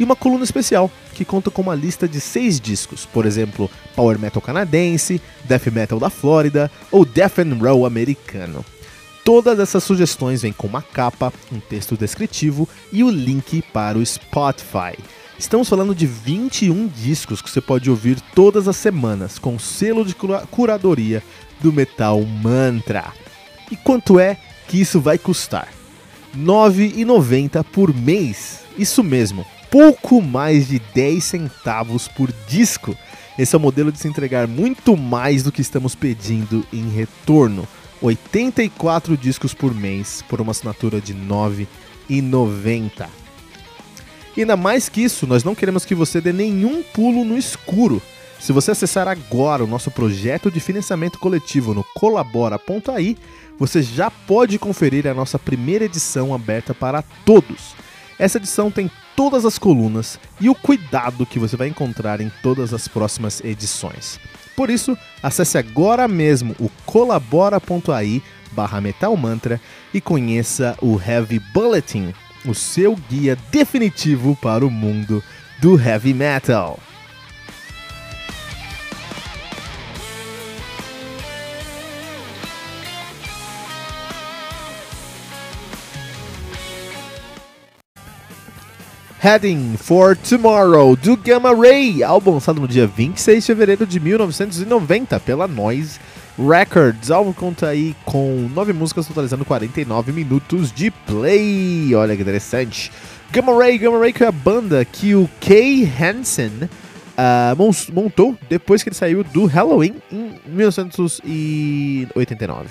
e uma coluna especial, que conta com uma lista de seis discos, por exemplo, Power Metal canadense, Death Metal da Flórida ou Death and Roll americano. Todas essas sugestões vêm com uma capa, um texto descritivo e o link para o Spotify. Estamos falando de 21 discos que você pode ouvir todas as semanas, com selo de curadoria do Metal Mantra. E quanto é que isso vai custar? R$ 9,90 por mês. Isso mesmo, pouco mais de 10 centavos por disco. Esse é o modelo de se entregar muito mais do que estamos pedindo em retorno. 84 discos por mês por uma assinatura de R$ 9,90. E ainda mais que isso, nós não queremos que você dê nenhum pulo no escuro. Se você acessar agora o nosso projeto de financiamento coletivo no colabora.ai, você já pode conferir a nossa primeira edição aberta para todos. Essa edição tem todas as colunas e o cuidado que você vai encontrar em todas as próximas edições. Por isso, acesse agora mesmo o colabora.ai barra metalmantra e conheça o Heavy Bulletin, o seu guia definitivo para o mundo do heavy metal. Heading for Tomorrow, do Gamma Ray, álbum lançado no dia 26 de fevereiro de 1990 pela Noise Records. O álbum conta aí com nove músicas, totalizando 49 minutos de play. Olha que interessante. Gamma Ray, Gamma Ray que é a banda que o Kay Hansen uh, montou depois que ele saiu do Halloween em 1989.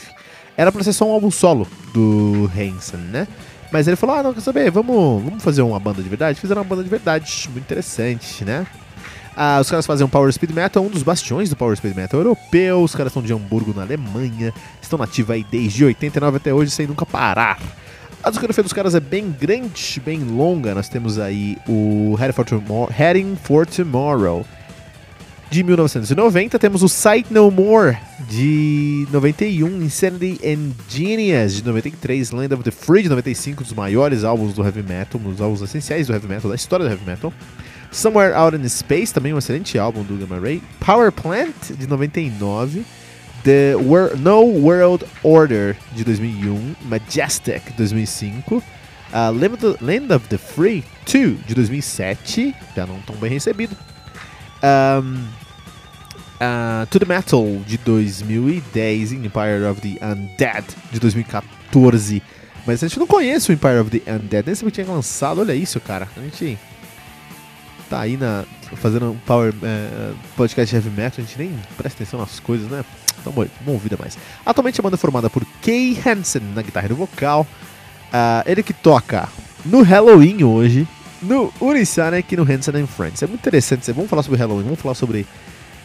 Era pra ser só um álbum solo do Hansen, né? Mas ele falou: Ah, não, quer saber? Vamos, vamos fazer uma banda de verdade? Fizeram uma banda de verdade, muito interessante, né? Ah, os caras fazem um Power Speed Metal, um dos bastiões do Power Speed Metal europeu. Os caras são de Hamburgo, na Alemanha. Estão nativos aí desde 89 até hoje, sem nunca parar. A discografia dos caras é bem grande, bem longa. Nós temos aí o Heading for Heading for Tomorrow de 1990. Temos o Sight No More de 91, Insanity and Genius de 93, Land of the Free de 95, dos maiores álbuns do heavy metal, um dos álbuns essenciais do heavy metal, da história do heavy metal. Somewhere Out in Space, também um excelente álbum do Gamma Ray. Power Plant de 99. The Wor No World Order de 2001, Majestic de 2005, uh, Land of the Free 2 de 2007, já não tão bem recebido. Um, uh, to the Metal de 2010, Empire of the Undead de 2014. Mas a gente não conhece o Empire of the Undead, nem sabia que tinha lançado. Olha isso, cara. A gente tá aí na, fazendo um power, uh, podcast heavy metal, a gente nem presta atenção nas coisas, né? Então, bom, bom vida mais. Atualmente a banda é formada por Kay Hansen na guitarra e no vocal. Uh, ele que toca no Halloween hoje, no Unisonic e no Hansen and Friends. É muito interessante. Vamos falar sobre Halloween, vamos falar sobre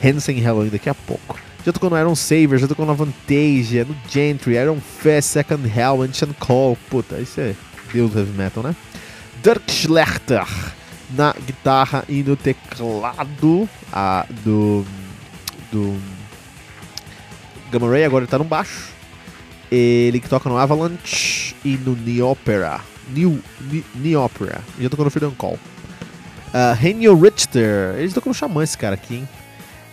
Hansen e Halloween daqui a pouco. Já tocou no Iron Saver, já tocou no Avantasia, no Gentry, Iron Fest, Second Hell, Ancient Call. Puta, isso é Deus do Heavy Metal, né? Dirk Schlechter na guitarra e no teclado a, do, do Gamma Ray, agora ele tá no baixo. Ele que toca no Avalanche e no Neopera. New, Neopera. Já tocou no Freedom Call. Uh, Henio Richter. Eles tocam no Xamã, esse cara aqui, hein?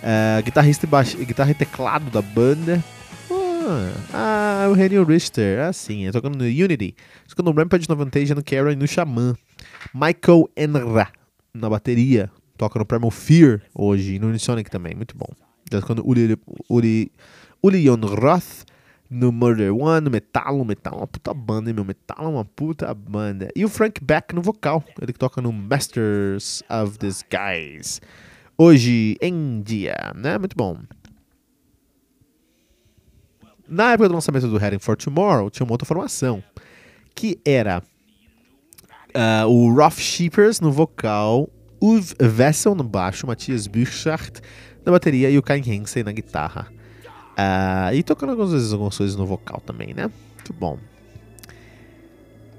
Uh, guitarrista e, baixo, guitarra e teclado da banda. Uh, ah, o Henio Richter. Ah, sim. Ele tocando no Unity. Tocando no Rampage no Vantage, no Karen e no Xamã. Michael Enra na bateria. Toca no Primal Fear hoje. E no Unisonic também. Muito bom. Tocando Uri, Uri, Ulion Roth no Murder One, no Metal, Metal é uma puta banda, hein, meu? Metal é uma puta banda. E o Frank Beck no vocal, ele que toca no Masters of Disguise. Hoje em dia, né? Muito bom. Na época do lançamento do Heading for Tomorrow, tinha uma outra formação, que era uh, o Rolf Sheepers no vocal, Uwe Wessel no baixo, Matthias Büchschacht na bateria e o Kai Hensen na guitarra. Uh, e tocando algumas vezes algumas coisas no vocal também, né? Muito bom.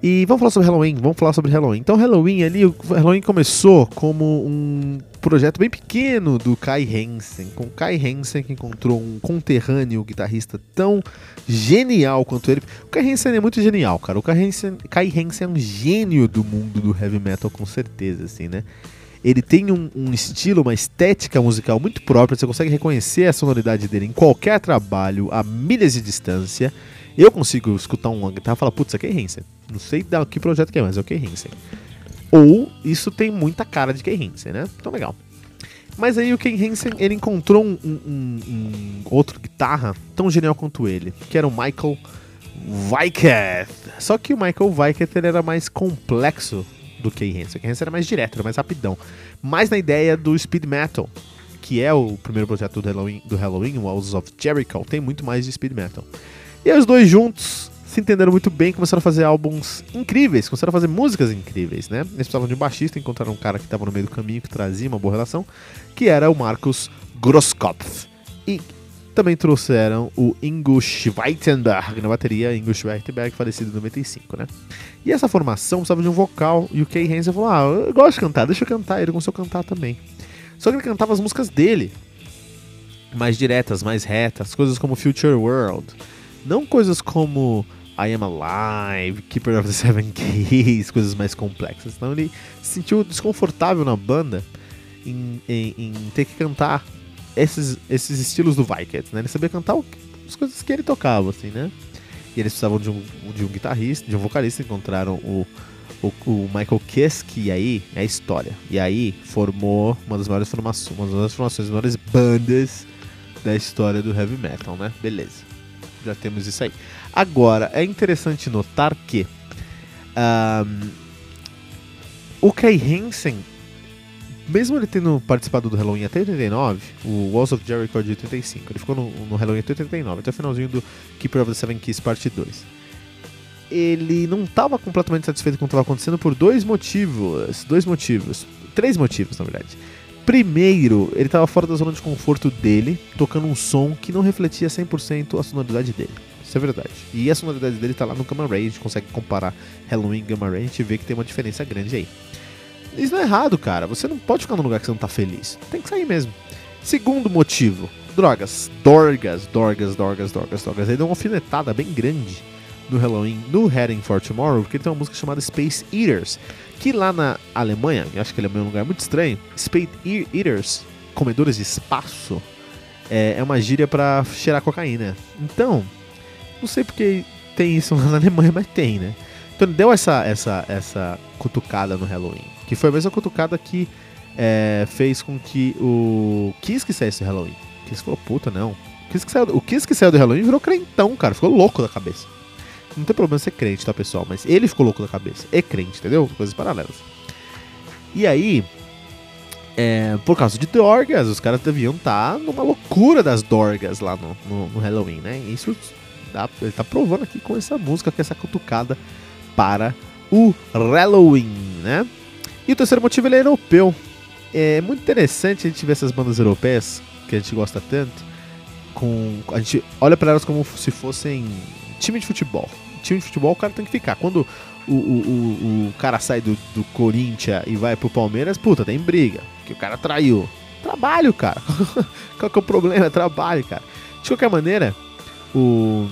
E vamos falar sobre Halloween, vamos falar sobre Halloween. Então Halloween ali, o Halloween começou como um projeto bem pequeno do Kai Hansen, com Kai Hansen que encontrou um conterrâneo guitarrista tão genial quanto ele. O Kai Hansen é muito genial, cara. O Kai Hansen, Kai Hansen é um gênio do mundo do heavy metal com certeza, assim, né? Ele tem um, um, estilo, uma estética musical muito própria. Você consegue reconhecer a sonoridade dele em qualquer trabalho, a milhas de distância. Eu consigo escutar uma guitarra e falar, putz, isso aqui é Hansen. Não sei da que projeto que é, mas é o Kay Hansen. Ou isso tem muita cara de Kay Hansen, né? Então legal. Mas aí o Ken Hansen, ele encontrou um, um, um, outro guitarra tão genial quanto ele, que era o Michael Weiketh. Só que o Michael Weiketh ele era mais complexo do que Hansen. O Kay Hansen era mais direto, era mais rapidão. Mais na ideia do speed metal, que é o primeiro projeto do Halloween, do Halloween Walls of Jericho, tem muito mais de speed metal. E os dois juntos se entenderam muito bem, começaram a fazer álbuns incríveis, começaram a fazer músicas incríveis, né? Eles precisavam de um baixista, encontraram um cara que estava no meio do caminho, que trazia uma boa relação, que era o Marcus Grosskopf. E também trouxeram o Ingo Schweitenberg na bateria, Ingo Schweitenberg, falecido em 95, né? E essa formação precisava de um vocal, e o Kay Hansen falou, ah, eu gosto de cantar, deixa eu cantar, ele começou a cantar também. Só que ele cantava as músicas dele, mais diretas, mais retas, coisas como Future World, não coisas como I Am Alive, Keeper of the Seven Keys, coisas mais complexas. Então ele se sentiu desconfortável na banda em, em, em ter que cantar esses, esses estilos do Vikings, né? Ele sabia cantar o, as coisas que ele tocava, assim, né? E eles precisavam de um, de um guitarrista, de um vocalista, encontraram o, o, o Michael Kiske, e aí é história. E aí formou uma das maiores formações, uma das maiores formações, das maiores bandas da história do heavy metal, né? Beleza. Já temos isso aí. Agora, é interessante notar que um, o Kai Hansen, mesmo ele tendo participado do Halloween até 89, o Walls of Jericho é de 85, ele ficou no, no Halloween até 89, até o finalzinho do Keeper of the Seven Keys parte 2 ele não estava completamente satisfeito com o que estava acontecendo por dois motivos. Dois motivos. Três motivos, na verdade. Primeiro, ele estava fora da zona de conforto dele, tocando um som que não refletia 100% a sonoridade dele. Isso é verdade. E a sonoridade dele está lá no Gamma Ray, a gente consegue comparar Halloween e Gamma Ray, a gente vê que tem uma diferença grande aí. Isso não é errado, cara. Você não pode ficar num lugar que você não está feliz. Tem que sair mesmo. Segundo motivo, drogas. Dorgas, dorgas, dorgas, dorgas, dorgas. Ele deu uma alfinetada bem grande no Halloween no Heading for Tomorrow, porque ele tem uma música chamada Space Eaters, que lá na Alemanha, eu acho que ele é um lugar muito estranho, Space Eaters, comedores de espaço, é, é uma gíria para cheirar cocaína. Então, não sei porque tem isso lá na Alemanha, mas tem, né? Então ele deu essa, essa, essa cutucada no Halloween, que foi a mesma cutucada que é, fez com que o Kiss que saísse do Halloween. Kiss falou, puta, não. O Kiss, que saiu, o Kiss que saiu do Halloween virou crentão, cara. Ficou louco da cabeça. Não tem problema ser crente, tá, pessoal? Mas ele ficou louco da cabeça. É crente, entendeu? Coisas paralelas. E aí, é, por causa de Dorgas, os caras deviam estar tá numa loucura das Dorgas lá no, no, no Halloween, né? Isso dá, ele tá provando aqui com essa música, com essa cutucada para o Halloween, né? E o terceiro motivo ele é europeu. É muito interessante a gente ver essas bandas europeias que a gente gosta tanto. Com, a gente olha para elas como se fossem time de futebol. Time de futebol o cara tem que ficar. Quando o, o, o, o cara sai do, do Corinthians e vai pro Palmeiras, puta, tem briga. Que o cara traiu. Trabalho, cara. Qual que é o problema? É trabalho, cara. De qualquer maneira, o.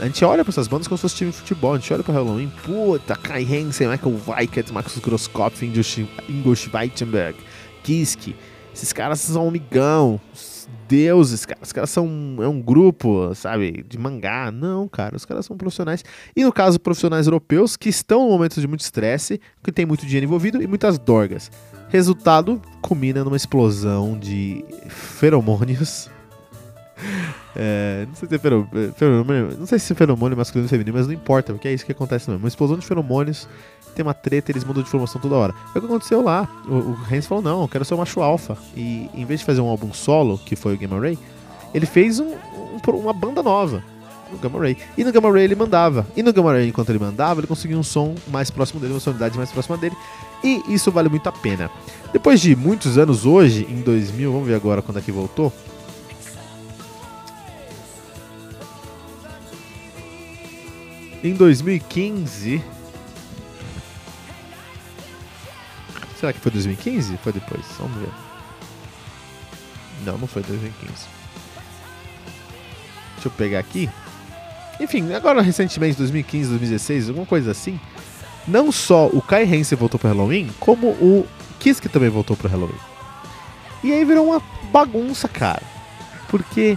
A gente olha pra essas bandas como se fosse time de futebol. A gente olha pro Halloween, puta, Kai Hansen, Michael Weikert, Marcus Groskopf, Ingolstadt Weitenberg, Kiski. Esses caras são amigão, deuses, cara. Os caras são é um grupo, sabe, de mangá. Não, cara, os caras são profissionais. E no caso, profissionais europeus que estão em momentos de muito estresse, que tem muito dinheiro envolvido e muitas dorgas. Resultado, culmina numa explosão de feromônios. É, não sei se é feromônio, não sei se é feromônio masculino ou feminino, mas não importa, porque é isso que acontece mesmo. Uma explosão de feromônios tem uma treta, eles mudam de formação toda hora. Foi o que aconteceu lá. O, o Hans falou: não, eu quero ser o macho alfa. E em vez de fazer um álbum solo, que foi o Gamma Ray, ele fez um, um, uma banda nova no Gamma Ray. E no Gamma Ray ele mandava. E no Gamma Ray, enquanto ele mandava, ele conseguia um som mais próximo dele, uma sonoridade mais próxima dele. E isso vale muito a pena. Depois de muitos anos, hoje, em 2000, vamos ver agora quando é que voltou. Em 2015, Será que foi 2015? Foi depois? Vamos ver. Não, não foi 2015. Deixa eu pegar aqui. Enfim, agora recentemente, 2015, 2016, alguma coisa assim. Não só o Kai Hansen voltou pro Halloween, como o Kiske também voltou pro Halloween. E aí virou uma bagunça, cara. Porque.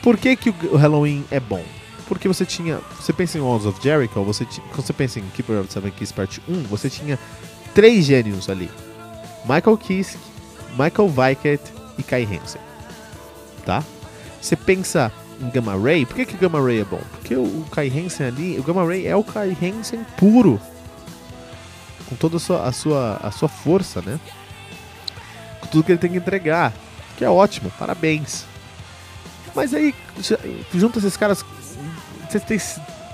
Por que, que o Halloween é bom? Porque você tinha. Você pensa em Walls of Jericho, você tinha, quando você pensa em Keeper of the Seven Keys Part 1, você tinha três gênios ali: Michael Kiske, Michael Weikert e Kai Hansen. Tá? Você pensa em Gamma Ray, por que, que Gamma Ray é bom? Porque o, Kai Hansen ali, o Gamma Ray é o Kai Hansen puro. Com toda a sua, a sua, a sua força, né? Com tudo que ele tem que entregar. Que é ótimo, parabéns. Mas aí, junta esses caras. Você tem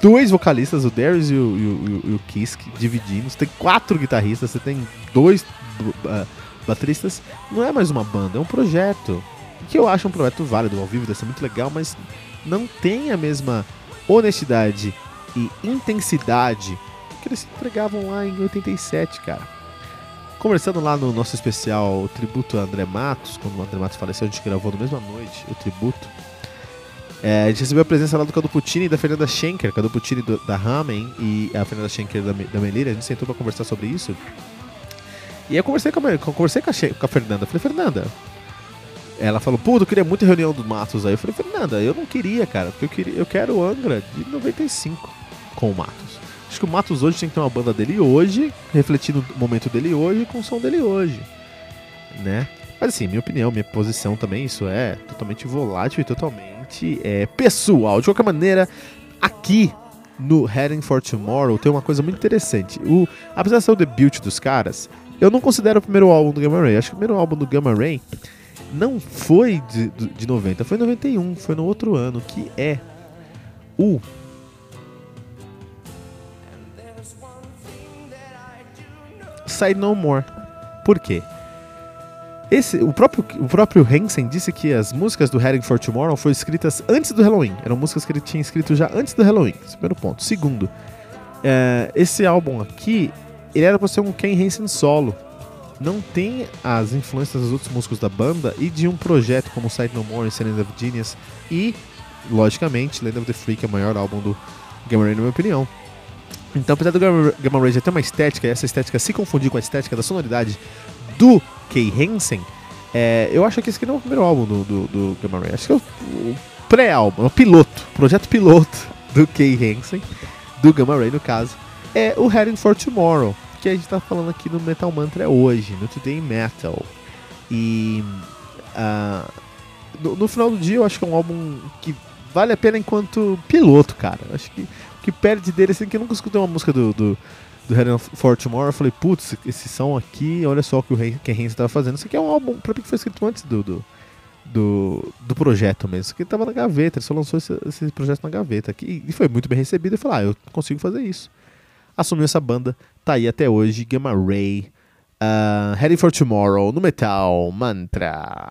dois vocalistas, o Darius e o, e o, e o Kisk, dividindo. Você tem quatro guitarristas, você tem dois uh, bateristas. Não é mais uma banda, é um projeto. Que eu acho um projeto válido ao vivo, deve ser muito legal, mas não tem a mesma honestidade e intensidade que eles entregavam lá em 87, cara. Conversando lá no nosso especial o tributo a André Matos, quando o André Matos faleceu, a gente gravou na mesma noite o tributo. É, a gente recebeu a presença lá do Cadu Puccini e da Fernanda Schenker, Cadu Puccini do, da Ramen e a Fernanda Schenker da, da Melira. A gente sentou pra conversar sobre isso. E eu conversei com a, conversei com a, com a Fernanda. Falei, Fernanda. Ela falou, pô, eu queria muito reunião dos Matos aí. Eu falei, Fernanda, eu não queria, cara, porque eu, queria, eu quero o Angra de 95 com o Matos. Acho que o Matos hoje tem que ter uma banda dele hoje, refletindo o momento dele hoje com o som dele hoje, né? Mas assim, minha opinião, minha posição também, isso é totalmente volátil e totalmente é, pessoal. De qualquer maneira, aqui no Heading for Tomorrow tem uma coisa muito interessante. O, apesar de ser o debut dos caras, eu não considero o primeiro álbum do Gamma Ray. Acho que o primeiro álbum do Gamma Ray não foi de, de 90, foi 91, foi no outro ano, que é o Side No More. Por quê? Esse, o, próprio, o próprio Hansen disse que as músicas do Heading for Tomorrow foram escritas antes do Halloween. Eram músicas que ele tinha escrito já antes do Halloween. Esse é primeiro ponto. Segundo, é, esse álbum aqui, ele era pra ser um Ken Hansen solo. Não tem as influências dos outros músicos da banda e de um projeto como Side No More Silent of Genius. E, logicamente, Land of the Freak é o maior álbum do Gamma Ray, na minha opinião. Então, apesar do Gamma, Ray ter uma estética, e essa estética se confundir com a estética da sonoridade do Kay Hansen, é, eu acho que esse aqui não é o primeiro álbum do, do, do Gamma Ray. Acho que é o, o pré-álbum, o piloto, projeto piloto do Kay Hansen, do Gamma Ray no caso, é o Heading for Tomorrow, que a gente tá falando aqui no Metal Mantra hoje, no Today Metal. E uh, no, no, final do dia eu acho que é um álbum que vale a pena enquanto piloto, cara. Acho que o que perde dele, assim, que eu nunca escutei uma música do, do do Heading for Tomorrow, eu falei, putz, esse som aqui, olha só o que o Ken estava fazendo. Isso aqui é um álbum, pra mim, que foi escrito antes do, do, do, do projeto mesmo. Isso aqui estava na gaveta, ele só lançou esse, esse projeto na gaveta. Aqui, e foi muito bem recebido. Eu falei, ah, eu consigo fazer isso. Assumiu essa banda, tá aí até hoje, Gamma Ray, uh, Heading for Tomorrow, no Metal Mantra.